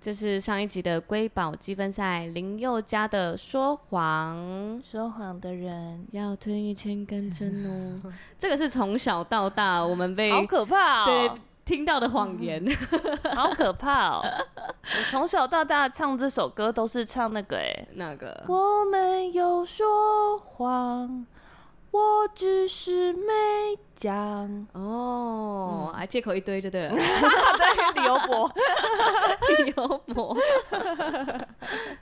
这是上一集的瑰宝积分赛，林宥嘉的说谎，说谎的人。要吞一千根针哦。这个是从小到大我们被好可怕哦，对听到的谎言，好可怕哦。我从小到大唱这首歌都是唱那个哎，那个我没有说谎。我只是没讲哦，还借口一堆就对了，对，理由博，理由博，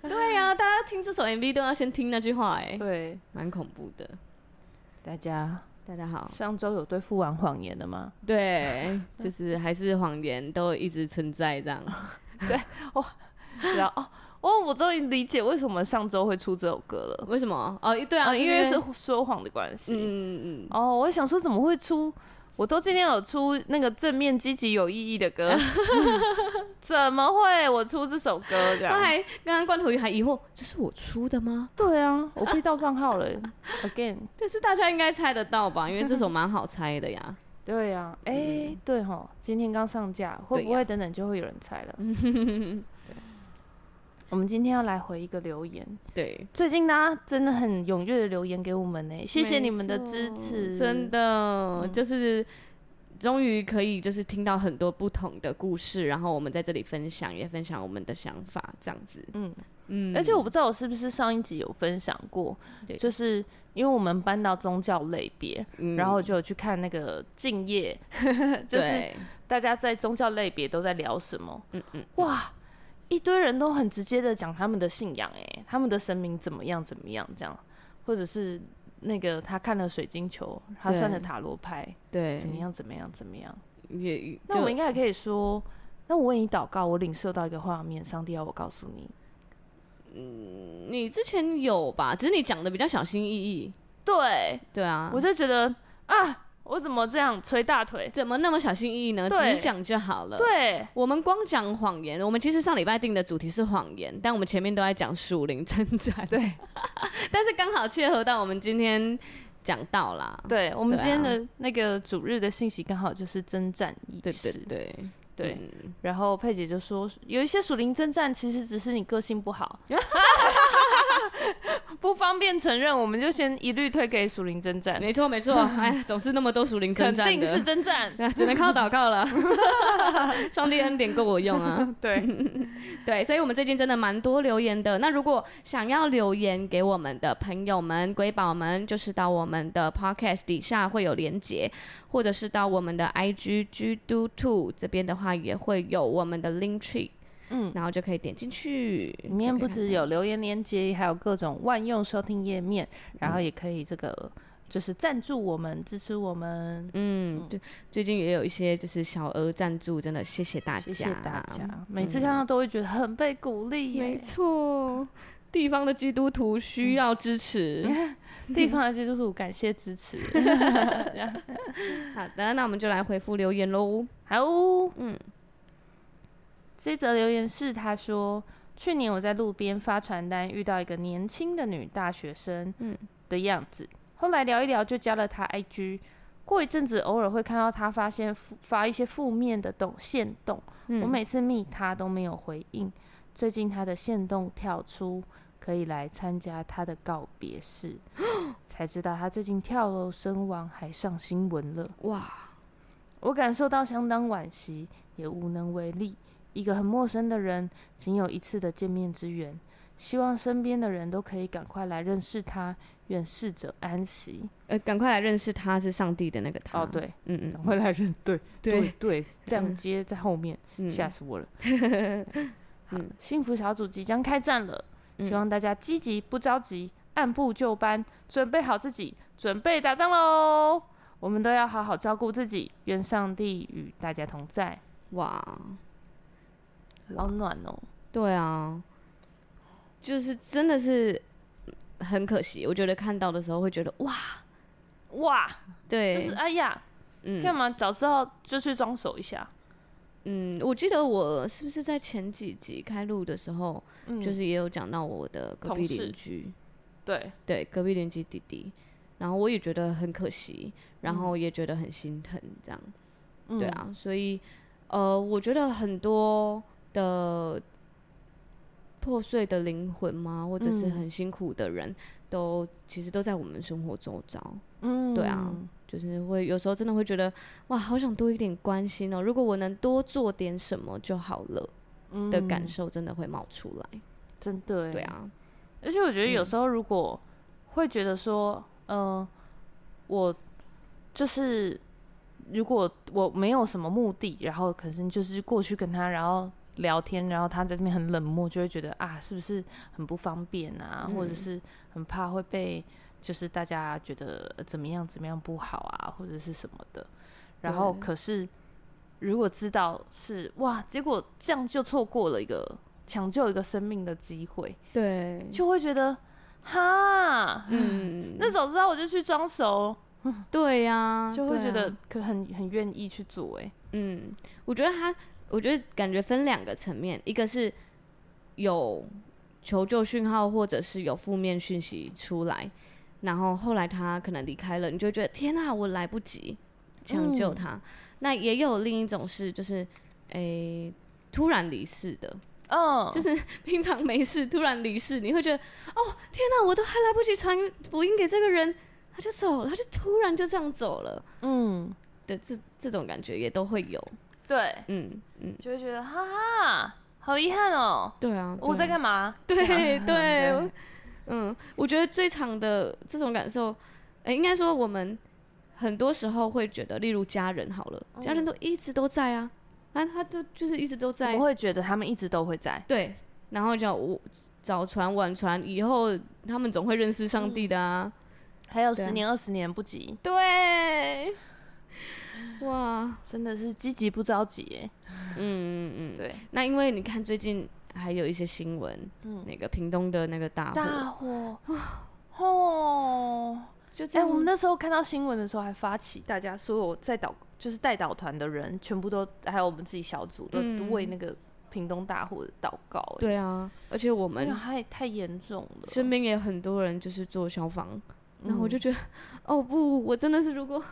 对呀，大家听这首 MV 都要先听那句话，哎，对，蛮恐怖的。大家，大家好，上周有对付完谎言的吗？对，就是还是谎言都一直存在这样。对，哇，然后哦。哦，我终于理解为什么上周会出这首歌了。为什么？哦，对啊，因为是说谎的关系。嗯嗯嗯。哦，我想说怎么会出？我都今天有出那个正面、积极、有意义的歌，怎么会我出这首歌？这样。他还刚刚罐头鱼还疑惑，这是我出的吗？对啊，我被盗账号了。Again。但是大家应该猜得到吧？因为这首蛮好猜的呀。对呀，哎，对吼，今天刚上架，会不会等等就会有人猜了？我们今天要来回一个留言，对，最近大家真的很踊跃的留言给我们呢，谢谢你们的支持，真的、嗯、就是终于可以就是听到很多不同的故事，然后我们在这里分享，也分享我们的想法，这样子，嗯嗯，而且我不知道我是不是上一集有分享过，对。就是因为我们搬到宗教类别，嗯、然后就有去看那个敬业，就是大家在宗教类别都在聊什么，嗯嗯，哇。一堆人都很直接的讲他们的信仰，哎，他们的神明怎么样怎么样这样，或者是那个他看了水晶球，他算了塔罗牌，对，怎么样怎么样怎么样，也，那我们应该也可以说，那我为你祷告，我领受到一个画面，上帝要我告诉你，嗯，你之前有吧？只是你讲的比较小心翼翼，对，对啊，我就觉得啊。我怎么这样捶大腿？怎么那么小心翼翼呢？对只讲就好了。对，我们光讲谎言。我们其实上礼拜定的主题是谎言，但我们前面都在讲属灵征战。对，但是刚好切合到我们今天讲到啦。对，我们今天的那个主日的信息刚好就是征战意识。对对对。对，嗯、然后佩姐就说，有一些属灵征战，其实只是你个性不好，不方便承认，我们就先一律推给属灵征战。没错没错，哎，总是那么多属灵征战，肯定是征战，只能靠祷告了。上帝恩典够我用啊！对对，所以我们最近真的蛮多留言的。那如果想要留言给我们的朋友们、瑰宝们，就是到我们的 podcast 底下会有连结，或者是到我们的 IG Gido2 这边的话。也会有我们的 link tree，嗯，然后就可以点进去，里面不只有留言连接，还有各种万用收听页面，然后也可以这个就是赞助我们，支持我们，嗯，就最近也有一些就是小额赞助，真的谢谢大家，谢谢大家，每次看到都会觉得很被鼓励，没错，地方的基督徒需要支持，地方的基督徒感谢支持，好的，那我们就来回复留言喽。好，嗯，这则留言是他说，去年我在路边发传单，遇到一个年轻的女大学生，嗯的样子，嗯、后来聊一聊就加了她 IG，过一阵子偶尔会看到她发现发一些负面的动线动，嗯、我每次密她都没有回应，最近她的线动跳出可以来参加她的告别式，才知道她最近跳楼身亡，还上新闻了，哇。我感受到相当惋惜，也无能为力。一个很陌生的人，仅有一次的见面之缘，希望身边的人都可以赶快来认识他，愿逝者安息。呃，赶快来认识他是上帝的那个他。哦，对，嗯嗯，赶快来认，对对 对对，这样接在后面，吓死我了。好，幸福小组即将开战了，希望大家积极不着急，按部就班，准备好自己，准备打仗喽！我们都要好好照顾自己，愿上帝与大家同在。哇，好暖哦！对啊，就是真的是很可惜。我觉得看到的时候会觉得哇哇，对，就是哎呀，嗯，干嘛早知道就去装手一下。嗯，我记得我是不是在前几集开录的时候，嗯、就是也有讲到我的隔壁邻居，对对，隔壁邻居弟弟。然后我也觉得很可惜，然后也觉得很心疼，这样，嗯、对啊，所以，呃，我觉得很多的破碎的灵魂吗，或者是很辛苦的人，都其实都在我们生活周遭，嗯，对啊，就是会有时候真的会觉得，哇，好想多一点关心哦，如果我能多做点什么就好了，的感受真的会冒出来，真的，对啊，而且我觉得有时候如果会觉得说。嗯、呃，我就是如果我没有什么目的，然后可是就是过去跟他，然后聊天，然后他在这边很冷漠，就会觉得啊，是不是很不方便啊，嗯、或者是很怕会被就是大家觉得怎么样怎么样不好啊，或者是什么的。然后可是如果知道是哇，结果这样就错过了一个抢救一个生命的机会，对，就会觉得。哈，嗯，那早知道我就去装熟，对呀、啊，就会觉得可很很愿意去做哎，嗯，我觉得他，我觉得感觉分两个层面，一个是有求救讯号或者是有负面讯息出来，然后后来他可能离开了，你就觉得天哪、啊，我来不及抢救他。嗯、那也有另一种是，就是诶、欸，突然离世的。嗯，就是平常没事，突然离世，你会觉得，哦，天哪，我都还来不及传福音给这个人，他就走了，他就突然就这样走了，嗯，的这这种感觉也都会有，对，嗯嗯，就会觉得，哈哈，好遗憾哦，对啊，我在干嘛？对对，对，嗯，我觉得最长的这种感受，哎，应该说我们很多时候会觉得，例如家人好了，家人都一直都在啊。啊，他都就是一直都在。我会觉得他们一直都会在。对，然后叫我早传晚传，以后他们总会认识上帝的啊。还有十年二十年不急。对。哇，真的是积极不着急耶。嗯嗯嗯。对。那因为你看最近还有一些新闻，那个屏东的那个大火。大火。哦。就这样。我们那时候看到新闻的时候，还发起大家所有在导。就是带导团的人，全部都还有我们自己小组，都为那个屏东大火祷告。对啊，而且我们太太严重了，身边也很多人就是做消防，然后我就觉得，哦不，我真的是如果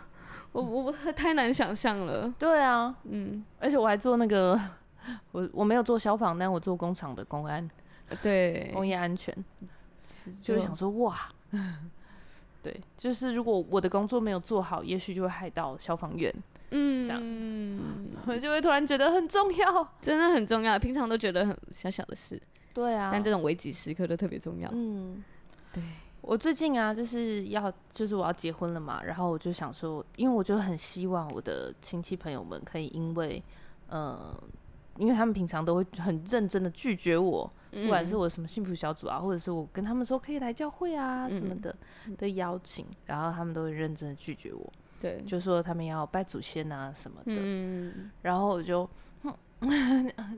我我 太难想象了。对啊，嗯，而且我还做那个，我我没有做消防，但我做工厂的公安，对，工业安全，就是想说哇。对，就是如果我的工作没有做好，也许就会害到消防员。嗯，这样，我就会突然觉得很重要，真的很重要。平常都觉得很小小的事，对啊，但这种危急时刻都特别重要。嗯，对。我最近啊，就是要，就是我要结婚了嘛，然后我就想说，因为我就很希望我的亲戚朋友们可以因为，呃，因为他们平常都会很认真的拒绝我。不管是我什么幸福小组啊，或者是我跟他们说可以来教会啊什么的的邀请，然后他们都会认真的拒绝我。对，就说他们要拜祖先啊什么的。嗯，然后我就，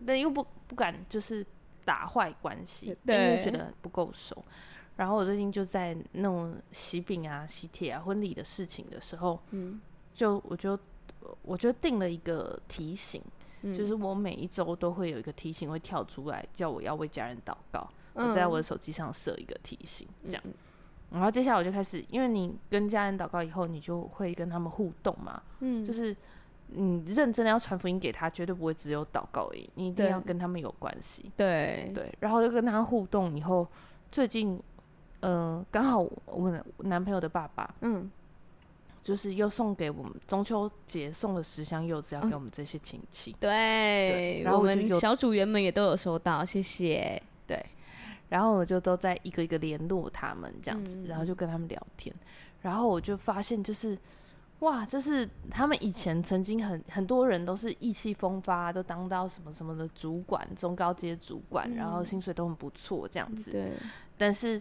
但 又不不敢就是打坏关系，因为觉得不够熟。然后我最近就在弄喜饼啊、喜帖啊、婚礼的事情的时候，嗯，就我就我就定了一个提醒。就是我每一周都会有一个提醒会跳出来，叫我要为家人祷告。嗯、我在我的手机上设一个提醒，这样。嗯、然后接下来我就开始，因为你跟家人祷告以后，你就会跟他们互动嘛。嗯。就是你认真的要传福音给他，绝对不会只有祷告而已，你一定要跟他们有关系。对对。然后就跟他互动以后，最近，呃，刚好我们男朋友的爸爸，嗯。就是又送给我们中秋节送了十箱柚子，要给我们这些亲戚。对，然后我们小组员们也都有收到，谢谢。对，然后我就都在一个一个联络他们这样子，嗯、然后就跟他们聊天，然后我就发现就是，哇，就是他们以前曾经很很多人都是意气风发，都当到什么什么的主管、中高阶主管，嗯、然后薪水都很不错这样子。对，但是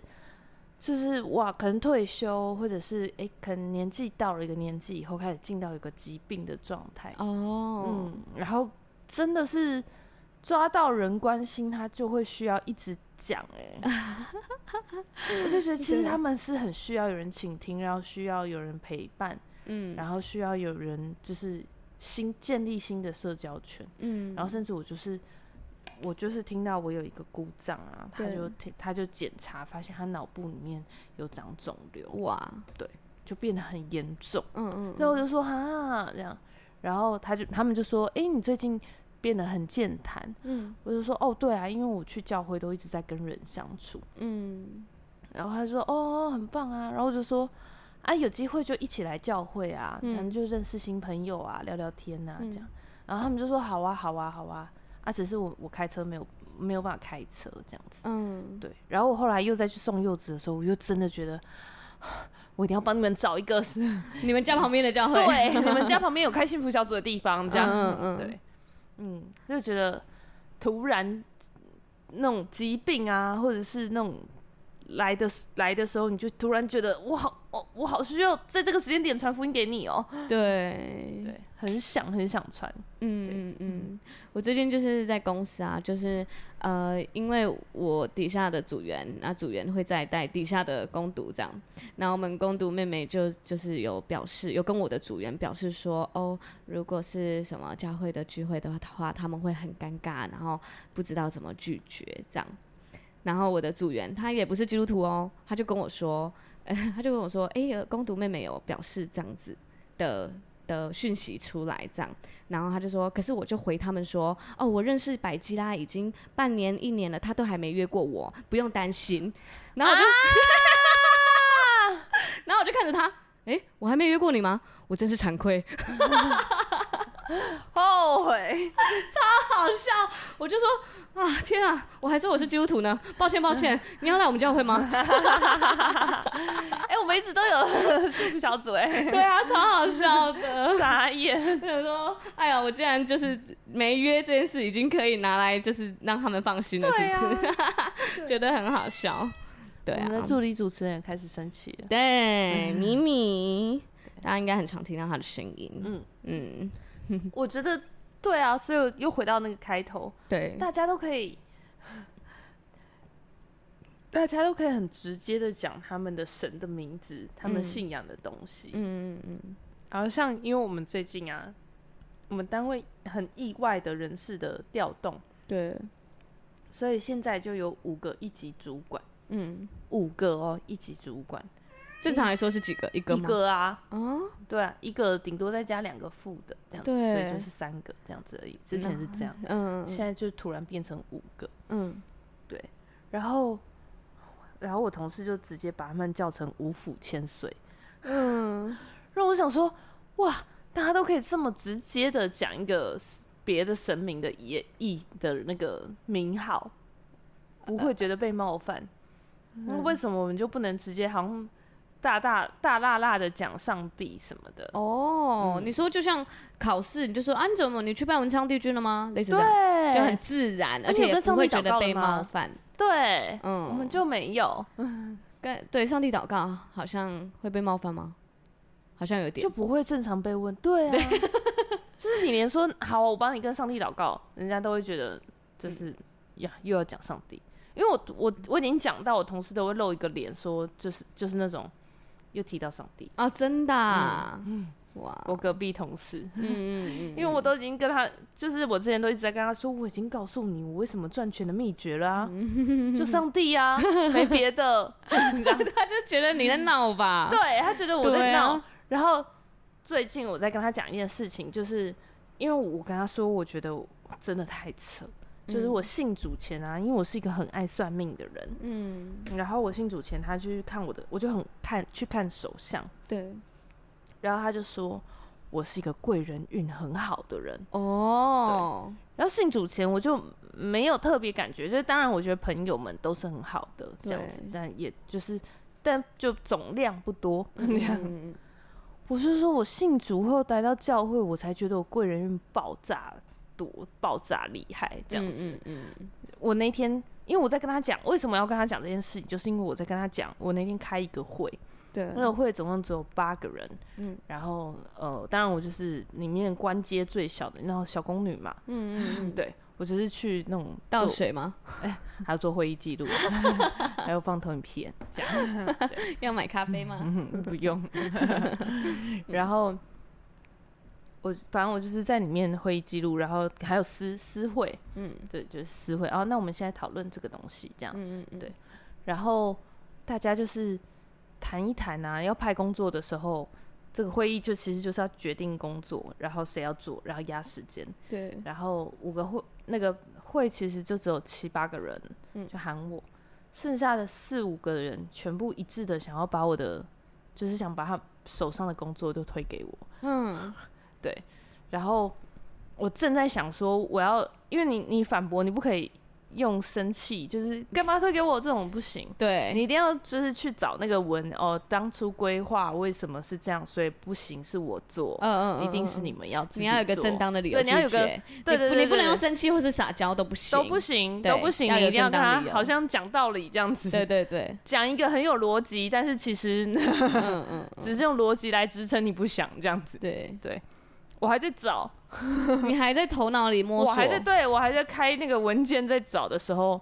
就是哇，可能退休或者是哎，可能年纪到了一个年纪以后，开始进到一个疾病的状态。哦，嗯，然后真的是抓到人关心，他就会需要一直。讲哎，我就觉得 其实他们是很需要有人倾听，然后需要有人陪伴，嗯，然后需要有人就是新建立新的社交圈，嗯，然后甚至我就是我就是听到我有一个姑丈啊，他就他就检查发现他脑部里面有长肿瘤，哇，对，就变得很严重，嗯嗯，然后我就说哈这样，然后他就他们就说，哎，你最近。变得很健谈，嗯，我就说哦，对啊，因为我去教会都一直在跟人相处，嗯，然后他说哦，很棒啊，然后我就说啊，有机会就一起来教会啊，可能就认识新朋友啊，聊聊天啊，这样，嗯，然后他们就说好啊，好啊，好啊，啊，只是我我开车没有没有办法开车这样子，嗯，对，然后我后来又再去送柚子的时候，我又真的觉得我一定要帮你们找一个是 你们家旁边的教会，对，你们家 旁边有开幸福小组的地方，这样，嗯嗯，对。嗯，就觉得突然那种疾病啊，或者是那种来的来的时候，你就突然觉得我好，我我好需要在这个时间点传福音给你哦。对对，很想很想传。嗯嗯嗯，我最近就是在公司啊，就是呃，因为我底下的组员，那组员会在带底下的攻读这样，那我们攻读妹妹就就是有表示，有跟我的组员表示说，哦，如果是什么教会的聚会的话，他们会很尴尬，然后不知道怎么拒绝这样。然后我的组员他也不是基督徒哦，他就跟我说，呃、他就跟我说，哎、工读妹妹有表示这样子的的讯息出来，这样，然后他就说，可是我就回他们说，哦，我认识百基拉已经半年一年了，他都还没约过我，不用担心。然后我就，啊、然后我就看着他，哎、欸，我还没约过你吗？我真是惭愧，后悔，超好笑。我就说。啊天啊！我还说我是基督徒呢，抱歉抱歉，你要来我们教会吗？哎、欸，我们一直都有幸福小组哎，对啊，超好笑的，傻眼。他说：“哎呀，我竟然就是没约这件事，已经可以拿来就是让他们放心了，是不是？啊、觉得很好笑。对啊，我们的助理主持人也开始生气了。对，米米，大家应该很常听到他的声音。嗯嗯，我觉得。对啊，所以又回到那个开头，对，大家都可以，大家都可以很直接的讲他们的神的名字，他们信仰的东西，嗯嗯嗯。然后像因为我们最近啊，我们单位很意外的人事的调动，对，所以现在就有五个一级主管，嗯，五个哦，一级主管。正常来说是几个？一个吗？一个啊，哦，对啊，一个顶多再加两个负的这样子，所以就是三个这样子而已。之前是这样，嗯，现在就突然变成五个，嗯，对。然后，然后我同事就直接把他们叫成五府千岁，嗯，让我想说，哇，大家都可以这么直接的讲一个别的神明的意义的那个名号，不会觉得被冒犯。那为什么我们就不能直接好像？大大大辣辣的讲上帝什么的哦，嗯、你说就像考试，你就说啊，你怎么你去拜文昌帝君了吗？类似这样，对就很自然，而且也不会觉得被冒犯。对，嗯，我们就没有。跟对上帝祷告好像会被冒犯吗？好像有点，就不会正常被问。对啊，对就是你连说好，我帮你跟上帝祷告，人家都会觉得就是、嗯、呀，又要讲上帝，因为我我我已经讲到，我同事都会露一个脸，说就是就是那种。又提到上帝。啊，真的、啊，嗯，哇，我隔壁同事，嗯嗯 嗯，因为我都已经跟他，就是我之前都一直在跟他说，我已经告诉你我为什么赚钱的秘诀了啊，嗯、就上帝啊，没别的，他就觉得你在闹吧，对，他觉得我在闹，啊、然后最近我在跟他讲一件事情，就是因为我跟他说，我觉得真的太扯。就是我信主前啊，因为我是一个很爱算命的人，嗯，然后我信主前，他就去看我的，我就很看去看手相，对，然后他就说，我是一个贵人运很好的人哦。对，然后信主前我就没有特别感觉，就是当然我觉得朋友们都是很好的这样子，但也就是但就总量不多这样。嗯、我是说我信主后来到教会，我才觉得我贵人运爆炸多，爆炸厉害这样子。嗯嗯嗯、我那天因为我在跟他讲为什么要跟他讲这件事情，就是因为我在跟他讲我那天开一个会。对，那个会总共只有八个人，嗯，然后呃，当然我就是里面官阶最小的，然后小宫女嘛，嗯嗯嗯，对，我就是去那种倒水吗？哎、欸，还要做会议记录，还要放投影片，这样，要买咖啡吗？嗯、不用。然后我反正我就是在里面会议记录，然后还有私私会，嗯，对，就是私会。哦，那我们现在讨论这个东西，这样，嗯嗯对。然后大家就是。谈一谈啊，要派工作的时候，这个会议就其实就是要决定工作，然后谁要做，然后压时间。对。然后五个会那个会其实就只有七八个人，嗯，就喊我，剩下的四五个人全部一致的想要把我的，就是想把他手上的工作都推给我。嗯，对。然后我正在想说，我要，因为你你反驳，你不可以。用生气就是干嘛推给我这种不行，对，你一定要就是去找那个文哦，当初规划为什么是这样，所以不行是我做，嗯嗯，嗯，一定是你们要自己做，你要有个正当的理由，对，你要有个，对对，对，对，你不能用生气或是撒娇都不行，都不行，都不行，你一定要跟他好像讲道理这样子，对对对，讲一个很有逻辑，但是其实嗯嗯，只是用逻辑来支撑你不想这样子，对对。我还在找，你还在头脑里摸索。我还在对我还在开那个文件在找的时候，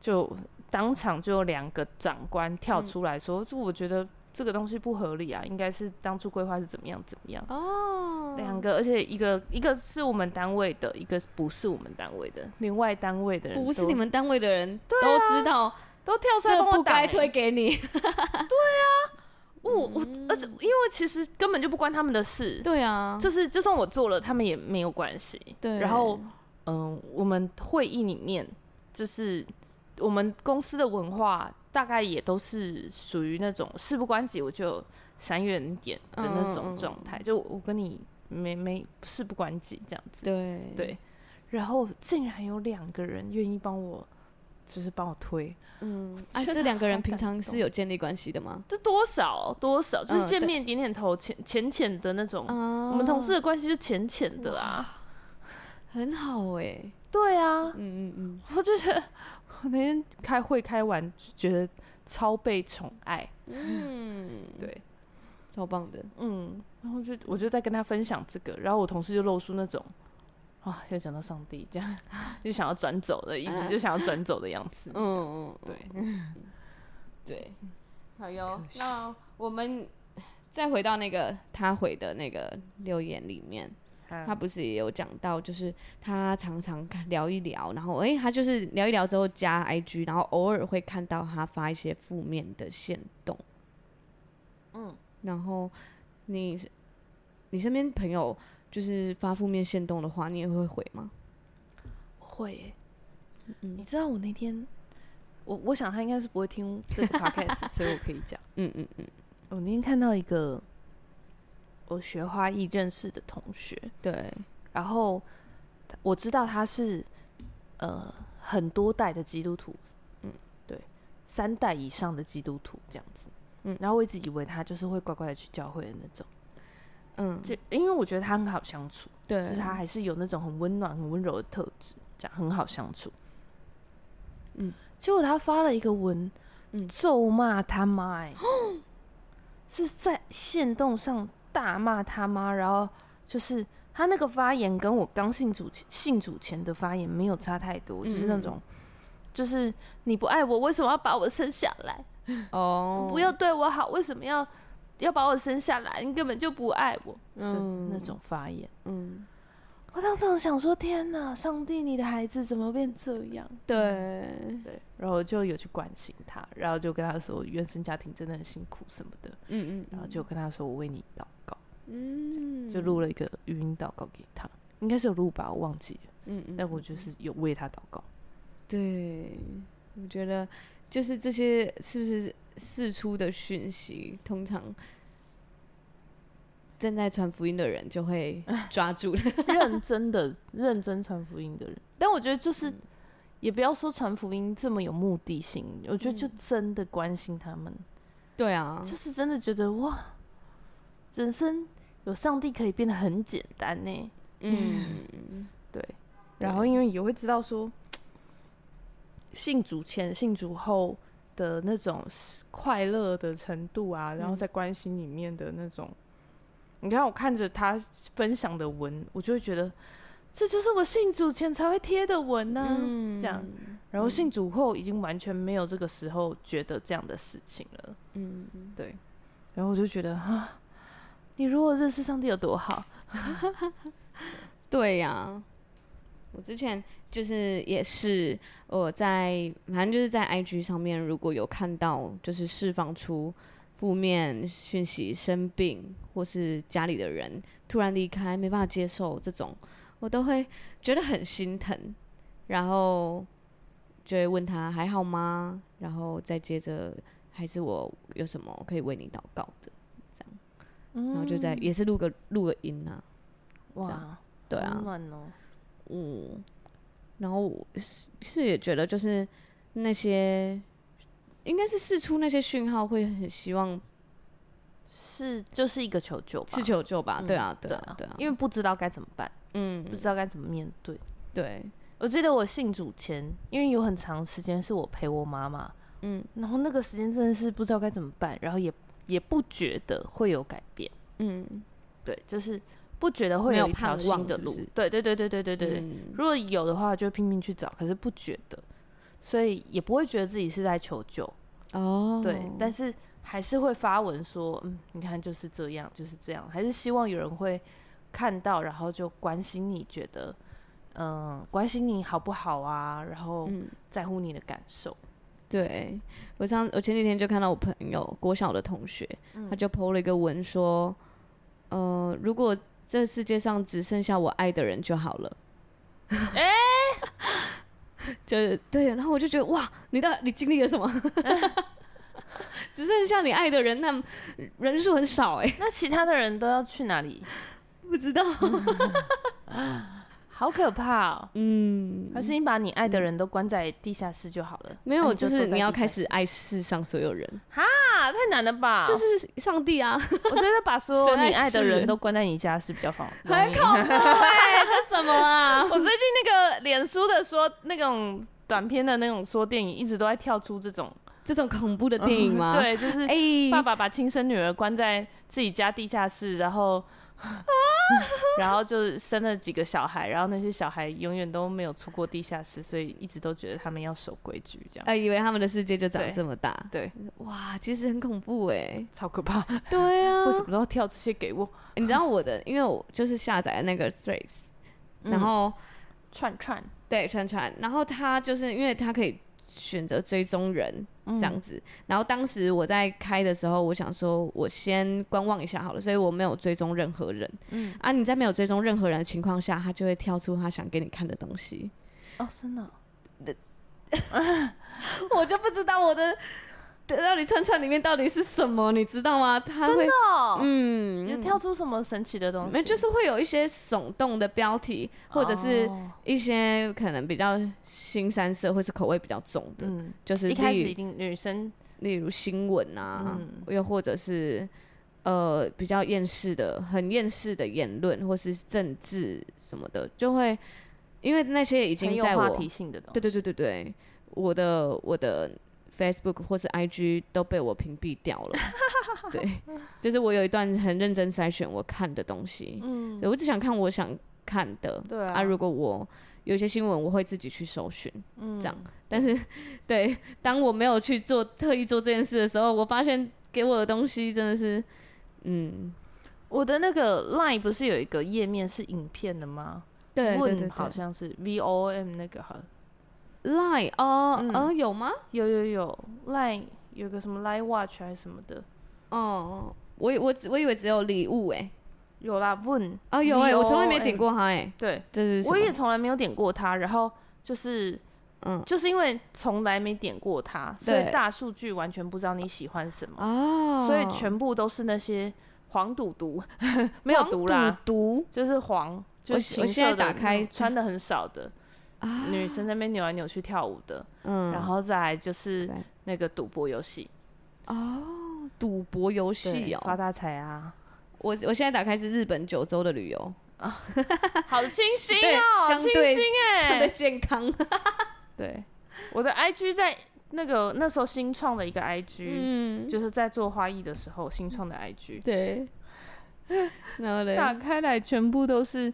就当场就有两个长官跳出来说：“就、嗯、我觉得这个东西不合理啊，应该是当初规划是怎么样怎么样。”哦，两个，而且一个一个是我们单位的，一个不是我们单位的，另外单位的人，不是你们单位的人都知道，啊、都跳出来帮我打、欸，不该推给你。对啊。我我，而且因为其实根本就不关他们的事。对啊，就是就算我做了，他们也没有关系。对。然后，嗯、呃，我们会议里面，就是我们公司的文化，大概也都是属于那种事不关己我就闪远点的那种状态。嗯、就我跟你没没事不关己这样子。对对。然后竟然有两个人愿意帮我。就是帮我推，嗯，啊，这两个人平常是有建立关系的吗？这多少多少，就是见面点点头，浅浅浅的那种。嗯、我们同事的关系就浅浅的啊，很好哎、欸。对啊，嗯嗯嗯，我就觉得我那天开会开完，就觉得超被宠爱，嗯，对，超棒的，嗯，然后就我就在跟他分享这个，然后我同事就露出那种。啊，又讲到上帝，这样就想要转走的，一直就想要转走的样子。嗯嗯，对，对，好哟。那我们再回到那个他回的那个留言里面，他不是也有讲到，就是他常常聊一聊，然后哎、欸，他就是聊一聊之后加 IG，然后偶尔会看到他发一些负面的线动。嗯，然后你你身边朋友。就是发负面限动的话，你也会回吗？会、欸，嗯，你知道我那天，我我想他应该是不会听这个 podcast，所以我可以讲。嗯嗯嗯，我那天看到一个我学花艺认识的同学，对，然后我知道他是呃很多代的基督徒，嗯，对，三代以上的基督徒这样子，嗯，然后我一直以为他就是会乖乖的去教会的那种。嗯，就因为我觉得他很好相处，对，就是他还是有那种很温暖、很温柔的特质，这样很好相处。嗯，结果他发了一个文，嗯，咒骂他妈，哎，是在线动上大骂他妈，然后就是他那个发言跟我刚信主信主前的发言没有差太多，就是那种，就是你不爱我，为什么要把我生下来？哦，不要对我好，为什么要？要把我生下来，你根本就不爱我嗯那种发言。嗯，我当时想说：天哪，上帝，你的孩子怎么变这样？对对，然后就有去关心他，然后就跟他说，原生家庭真的很辛苦什么的。嗯嗯，然后就跟他说，我为你祷告。嗯，就录了一个语音祷告给他，应该是有录吧，我忘记了。嗯嗯，但我就是有为他祷告。对，我觉得就是这些是不是？释出的讯息通常正在传福音的人就会 抓住 认真的认真传福音的人。但我觉得就是，也不要说传福音这么有目的性，我觉得就真的关心他们。对啊，就是真的觉得哇，人生有上帝可以变得很简单呢。嗯，对。然后因为也会知道说，信主前、信主后的那种快乐的程度啊，然后在关系里面的那种，你看我看着他分享的文，我就会觉得这就是我信主前才会贴的文呢。这样，然后信主后已经完全没有这个时候觉得这样的事情了。嗯，对。然后我就觉得啊，你如果认识上帝有多好？对呀。我之前就是也是我在反正就是在 IG 上面，如果有看到就是释放出负面讯息、生病或是家里的人突然离开，没办法接受这种，我都会觉得很心疼，然后就会问他还好吗？然后再接着还是我有什么可以为你祷告的这样，然后就在也是录个录个音啊，哇，对啊。嗯，然后我是是也觉得，就是那些应该是试出那些讯号，会很希望是就是一个求救吧，是求救吧？对啊，对啊，对啊，因为不知道该怎么办，嗯，不知道该怎么面对。对，我记得我信主前，因为有很长时间是我陪我妈妈，嗯，然后那个时间真的是不知道该怎么办，然后也也不觉得会有改变，嗯，对，就是。不觉得会有一条新的路，是是对对对对对对对、嗯、如果有的话，就拼命去找。可是不觉得，所以也不会觉得自己是在求救。哦，对，但是还是会发文说，嗯，你看就是这样，就是这样。还是希望有人会看到，然后就关心你，觉得，嗯，关心你好不好啊？然后在乎你的感受。嗯、对我上，我前几天就看到我朋友国小的同学，嗯、他就 po 了一个文说，呃，如果这世界上只剩下我爱的人就好了，哎、欸，就是对，然后我就觉得哇，你到你经历了什么？只剩下你爱的人，那人数很少哎、欸，那其他的人都要去哪里？不知道。好可怕哦！嗯，还是你把你爱的人都关在地下室就好了。没有，就是你要开始爱世上所有人。哈，太难了吧？就是上帝啊！我觉得把所有你爱的人都关在你家是比较方便。还恐怖哎！这什么啊？我最近那个脸书的说那种短片的那种说电影，一直都在跳出这种这种恐怖的电影吗？对，就是爸爸把亲生女儿关在自己家地下室，然后。然后就生了几个小孩，然后那些小孩永远都没有出过地下室，所以一直都觉得他们要守规矩，这样。哎，以为他们的世界就长这么大。对，哇，其实很恐怖哎，超可怕。对啊，为什么都要跳这些给我？你知道我的，因为我就是下载了那个 Threads，然后串串，对，串串，然后他就是因为他可以。选择追踪人这样子，嗯、然后当时我在开的时候，我想说，我先观望一下好了，所以我没有追踪任何人。嗯啊，你在没有追踪任何人的情况下，他就会跳出他想给你看的东西。哦，真的、哦？我就不知道我的。对，到底串串里面到底是什么，你知道吗？它会，真的哦、嗯，有跳出什么神奇的东西？没，就是会有一些耸动的标题，或者是一些可能比较新三色或是口味比较重的，嗯、就是一开始一定女生，例如新闻啊，嗯、又或者是呃比较厌世的、很厌世的言论，或是政治什么的，就会因为那些已经在我话题性的东西，对对对对对，我的我的。Facebook 或是 IG 都被我屏蔽掉了，对，就是我有一段很认真筛选我看的东西，嗯，我只想看我想看的，对啊，啊如果我有些新闻，我会自己去搜寻，嗯，这样，但是，对，当我没有去做特意做这件事的时候，我发现给我的东西真的是，嗯，我的那个 Line 不是有一个页面是影片的吗？对，对，对，对，好像是 VOM 那个好。Line 哦，嗯，有吗？有有有，Line 有个什么 Line Watch 还是什么的。哦，我我我以为只有礼物诶。有啦，问。啊有哎，我从来没点过它诶。对，这是我也从来没有点过它。然后就是，嗯，就是因为从来没点过它，所以大数据完全不知道你喜欢什么。哦，所以全部都是那些黄赌毒，没有毒啦，赌毒？就是黄，就是我现在打开穿的很少的、啊、女生在那边扭来扭去跳舞的，嗯，然后再来就是那个赌博游戏，哦，赌博游戏哦，发大财啊！我我现在打开是日本九州的旅游。啊，好清新 哦，清新哎，相对健康，对，我的 IG 在。那个那时候新创的一个 IG，嗯，就是在做花艺的时候新创的 IG，对，然后嘞，打开来全部都是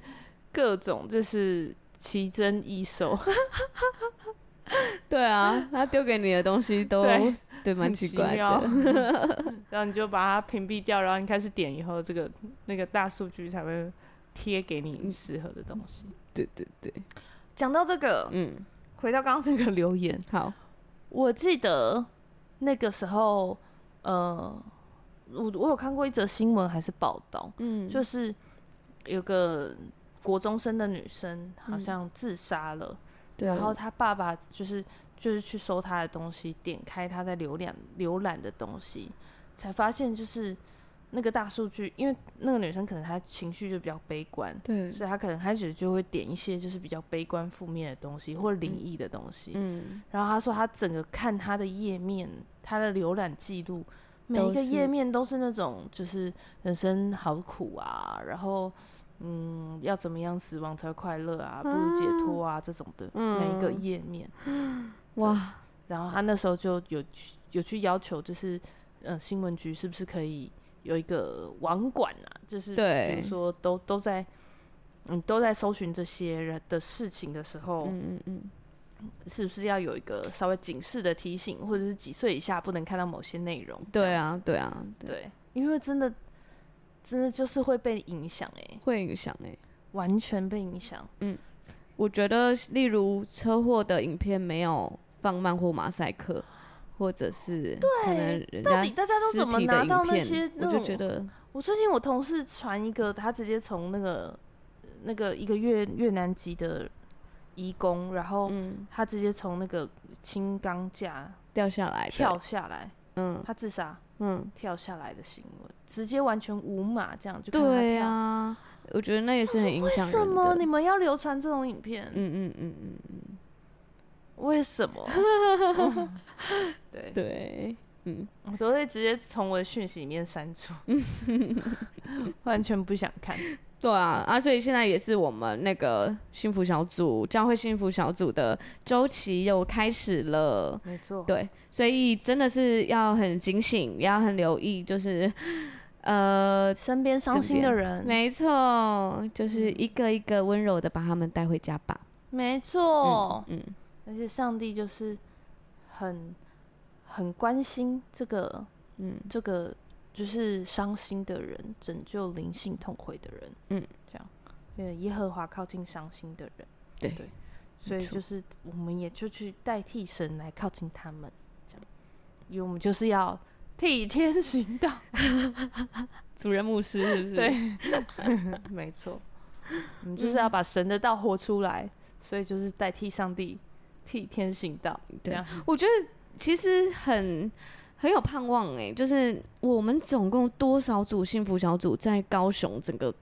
各种就是奇珍异兽，对啊，他丢给你的东西都对，对蛮奇怪的，然后你就把它屏蔽掉，然后你开始点以后，这个那个大数据才会贴给你适合的东西。对对对，讲到这个，嗯，回到刚刚那个留言，好。我记得那个时候，呃，我我有看过一则新闻还是报道，嗯，就是有个国中生的女生好像自杀了，然后她爸爸就是就是去收她的东西，点开她在浏览浏览的东西，才发现就是。那个大数据，因为那个女生可能她情绪就比较悲观，对，所以她可能开始就会点一些就是比较悲观负面的东西或灵异的东西。嗯，然后她说她整个看她的页面，她的浏览记录，每一个页面都是那种就是人生好苦啊，然后嗯要怎么样死亡才快乐啊，不如解脱啊这种的每一个页面。哇，然后他那时候就有有去要求，就是呃新闻局是不是可以。有一个网管啊，就是比如说都都在，嗯，都在搜寻这些人的事情的时候，嗯嗯嗯，是不是要有一个稍微警示的提醒，或者是几岁以下不能看到某些内容？对啊，对啊，对，对，因为真的，真的就是会被影响哎，会影响哎，完全被影响。嗯，我觉得例如车祸的影片没有放慢或马赛克。或者是对，到底大家都怎么拿到那些？我就觉得，我最近我同事传一个，他直接从那个那个一个越越南籍的义工，然后他直接从那个轻钢架掉下来，跳下来，嗯，他自杀，嗯，跳下来的新闻，直接完全无码这样就对啊，我觉得那也是很影响人的。为什么你们要流传这种影片？嗯嗯嗯嗯嗯。为什么？对对，嗯，我都会直接从我的讯息里面删除，完全不想看。对啊，啊，所以现在也是我们那个幸福小组教会幸福小组的周期又开始了。没错，对，所以真的是要很警醒，也要很留意，就是呃，身边伤心的人，没错，就是一个一个温柔的把他们带回家吧。没错，嗯。嗯而且上帝就是很很关心这个，嗯，这个就是伤心的人，拯救灵性痛悔的人，嗯，这样，对，耶和华靠近伤心的人，对，对，所以就是我们也就去代替神来靠近他们，这样，因为我们就是要替天行道，主任牧师是不是？对，没错，我们就是要把神的道活出来，所以就是代替上帝。替天行道，这样，我觉得其实很很有盼望哎，就是我们总共多少组幸福小组在高雄整个，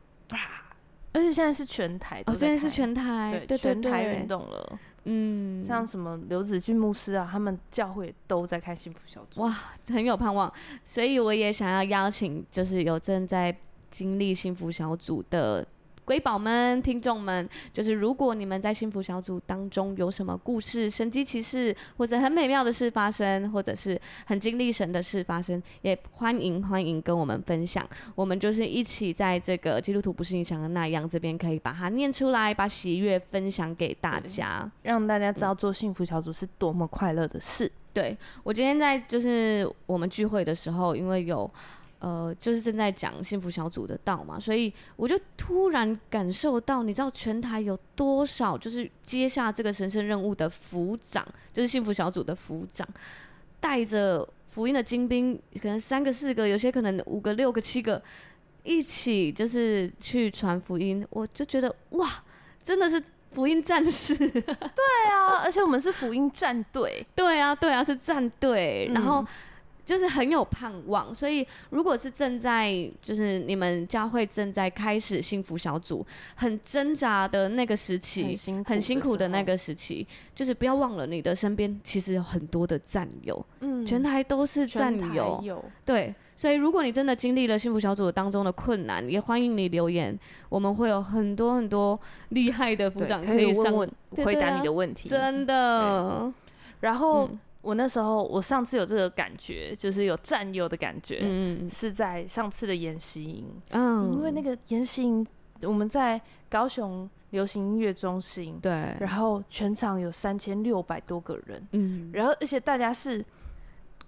而且现在是全台哦，现在是全台，对，全台运动了，嗯，像什么刘子俊牧师啊，他们教会都在开幸福小组，哇，很有盼望，所以我也想要邀请，就是有正在经历幸福小组的。瑰宝们、听众们，就是如果你们在幸福小组当中有什么故事、神机骑士，或者很美妙的事发生，或者是很经历神的事发生，也欢迎欢迎跟我们分享。我们就是一起在这个基督徒不是你想的那样这边，可以把它念出来，把喜悦分享给大家，让大家知道做幸福小组是多么快乐的事。对，我今天在就是我们聚会的时候，因为有。呃，就是正在讲幸福小组的道嘛，所以我就突然感受到，你知道全台有多少就是接下这个神圣任务的福长，就是幸福小组的福长，带着福音的精兵，可能三个四个，有些可能五个六个七个，一起就是去传福音，我就觉得哇，真的是福音战士。对啊，而且我们是福音战队。对啊，对啊，是战队，然后。就是很有盼望，所以如果是正在就是你们教会正在开始幸福小组，很挣扎的那个时期，很辛，苦的那个时期，就是不要忘了你的身边其实有很多的战友，嗯，全台都是战友，对，所以如果你真的经历了幸福小组当中的困难，也欢迎你留言，我们会有很多很多厉害的组长可以上。问问回答你的问题，真的，然后。嗯我那时候，我上次有这个感觉，就是有占有的感觉，嗯，是在上次的演习营，嗯，因为那个演习营我们在高雄流行音乐中心，对，然后全场有三千六百多个人，嗯，然后而且大家是。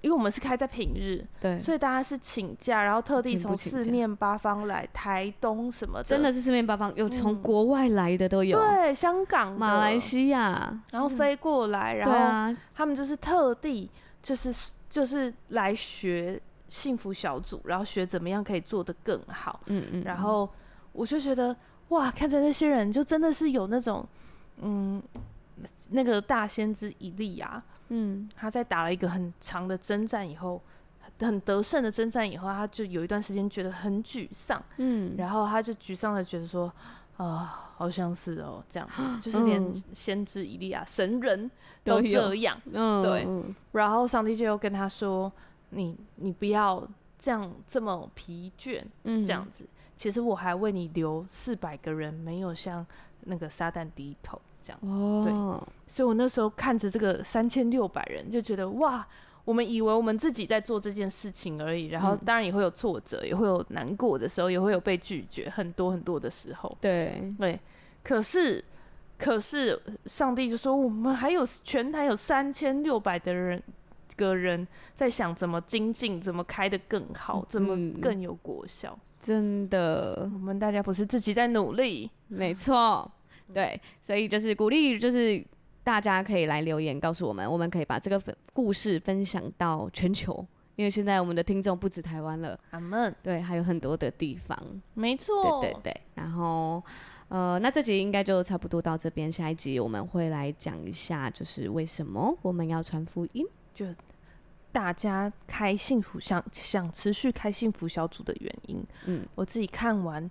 因为我们是开在平日，对，所以大家是请假，然后特地从四面八方来台东什么的，真的是四面八方，有从国外来的都有，嗯、对，香港、马来西亚，然后飞过来，嗯、然后他们就是特地就是就是来学幸福小组，然后学怎么样可以做得更好，嗯嗯，然后我就觉得哇，看着那些人就真的是有那种嗯那个大先知以利亚。嗯，他在打了一个很长的征战以后，很得胜的征战以后，他就有一段时间觉得很沮丧。嗯，然后他就沮丧的觉得说，啊、呃，好像是哦，这样，就是连先知以利亚、神人都这样。嗯，对。然后上帝就又跟他说，你你不要这样这么疲倦，嗯，这样子。其实我还为你留四百个人，没有向那个撒旦低头。这样。哦，对，所以我那时候看着这个三千六百人，就觉得哇，我们以为我们自己在做这件事情而已，然后当然也会有挫折，也会有难过的时候，也会有被拒绝很多很多的时候。对。对，可是可是上帝就说，我们还有全台有三千六百的人个人在想怎么精进，怎么开得更好，怎么更有果效。嗯，真的，我们大家不是自己在努力，没错。对，所以就是鼓励，就是大家可以来留言告诉我们，我们可以把这个故事分享到全球，因为现在我们的听众不止台湾了，阿门。对，还有很多的地方，没错。对对对，然后呃，那这集应该就差不多到这边，下一集我们会来讲一下，就是为什么我们要传福音，就大家开幸福想想持续开幸福小组的原因。嗯，我自己看完。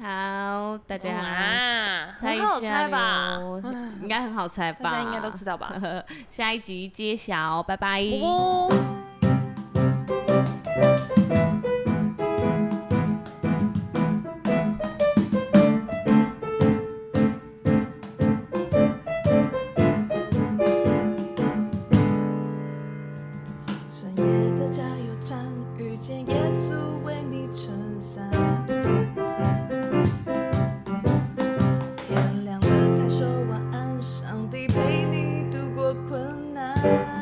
好，大家猜一下，吧？应该很好猜吧？大家应该都知道吧？下一集揭晓，拜拜。深 Thank you.